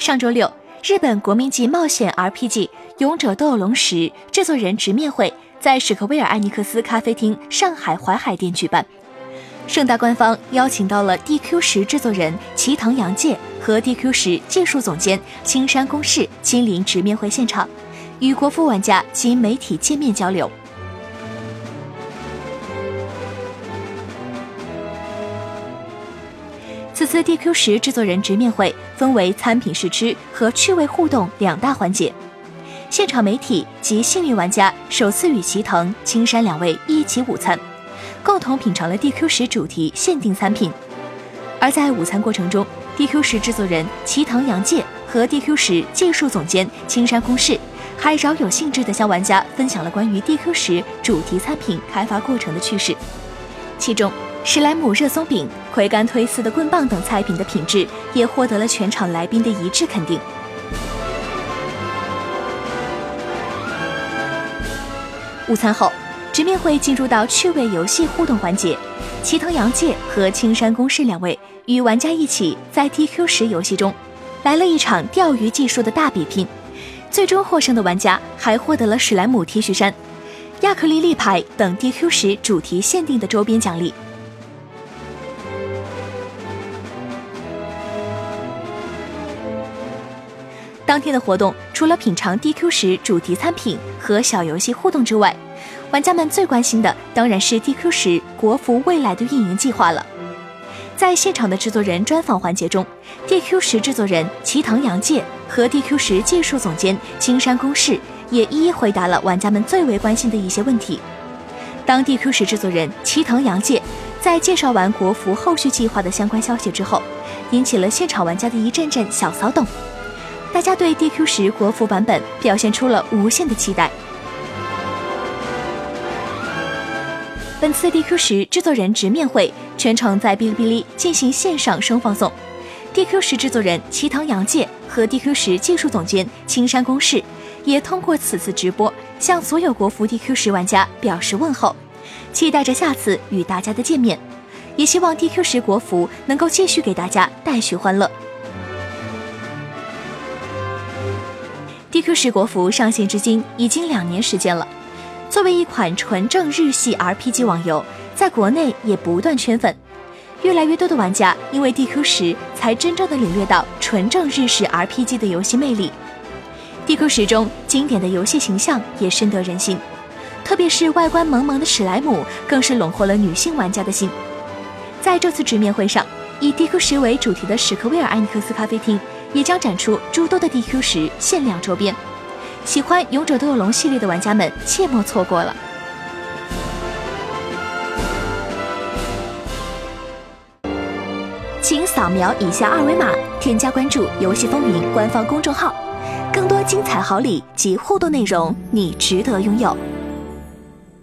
上周六，日本国民级冒险 RPG《勇者斗龙十》制作人直面会在史克威尔艾尼克斯咖啡厅上海淮海店举办。盛大官方邀请到了 DQ 十制作人齐藤洋介和 DQ 十技术总监青山公士亲临直面会现场，与国服玩家及媒体见面交流。此次 DQ 十制作人直面会分为餐品试吃和趣味互动两大环节，现场媒体及幸运玩家首次与齐藤、青山两位一起午餐，共同品尝了 DQ 十主题限定餐品。而在午餐过程中，DQ 十制作人齐藤洋介和 DQ 十技术总监青山公士还饶有兴致地向玩家分享了关于 DQ 十主题餐品开发过程的趣事，其中。史莱姆热松饼、葵干推丝的棍棒等菜品的品质也获得了全场来宾的一致肯定。午餐后，直面会进入到趣味游戏互动环节，齐藤洋介和青山公士两位与玩家一起在 DQ 十游戏中来了一场钓鱼技术的大比拼，最终获胜的玩家还获得了史莱姆 T 恤衫、亚克力立牌等 DQ 十主题限定的周边奖励。当天的活动除了品尝 DQ 十主题餐品和小游戏互动之外，玩家们最关心的当然是 DQ 十国服未来的运营计划了。在现场的制作人专访环节中，DQ 十制作人齐藤洋介和 DQ 十技术总监青山公士也一一回答了玩家们最为关心的一些问题。当 DQ 十制作人齐藤洋介在介绍完国服后续计划的相关消息之后，引起了现场玩家的一阵阵小骚动。大家对 DQ 十国服版本表现出了无限的期待。本次 DQ 十制作人直面会全程在哔哩哔哩进行线上声放送，DQ 十制作人齐藤洋介和 DQ 十技术总监青山公士也通过此次直播向所有国服 DQ 十玩家表示问候，期待着下次与大家的见面，也希望 DQ 十国服能够继续给大家带去欢乐。DQ 十国服上线至今已经两年时间了。作为一款纯正日系 RPG 网游，在国内也不断圈粉，越来越多的玩家因为 DQ 十才真正的领略到纯正日式 RPG 的游戏魅力。DQ 十中经典的游戏形象也深得人心，特别是外观萌萌的史莱姆，更是笼获了女性玩家的心。在这次直面会上，以 DQ 十为主题的史克威尔艾尼克斯咖啡厅。也将展出诸多的 DQ 十限量周边，喜欢《勇者斗恶龙》系列的玩家们切莫错过了。请扫描以下二维码，添加关注“游戏风云”官方公众号，更多精彩好礼及互动内容，你值得拥有。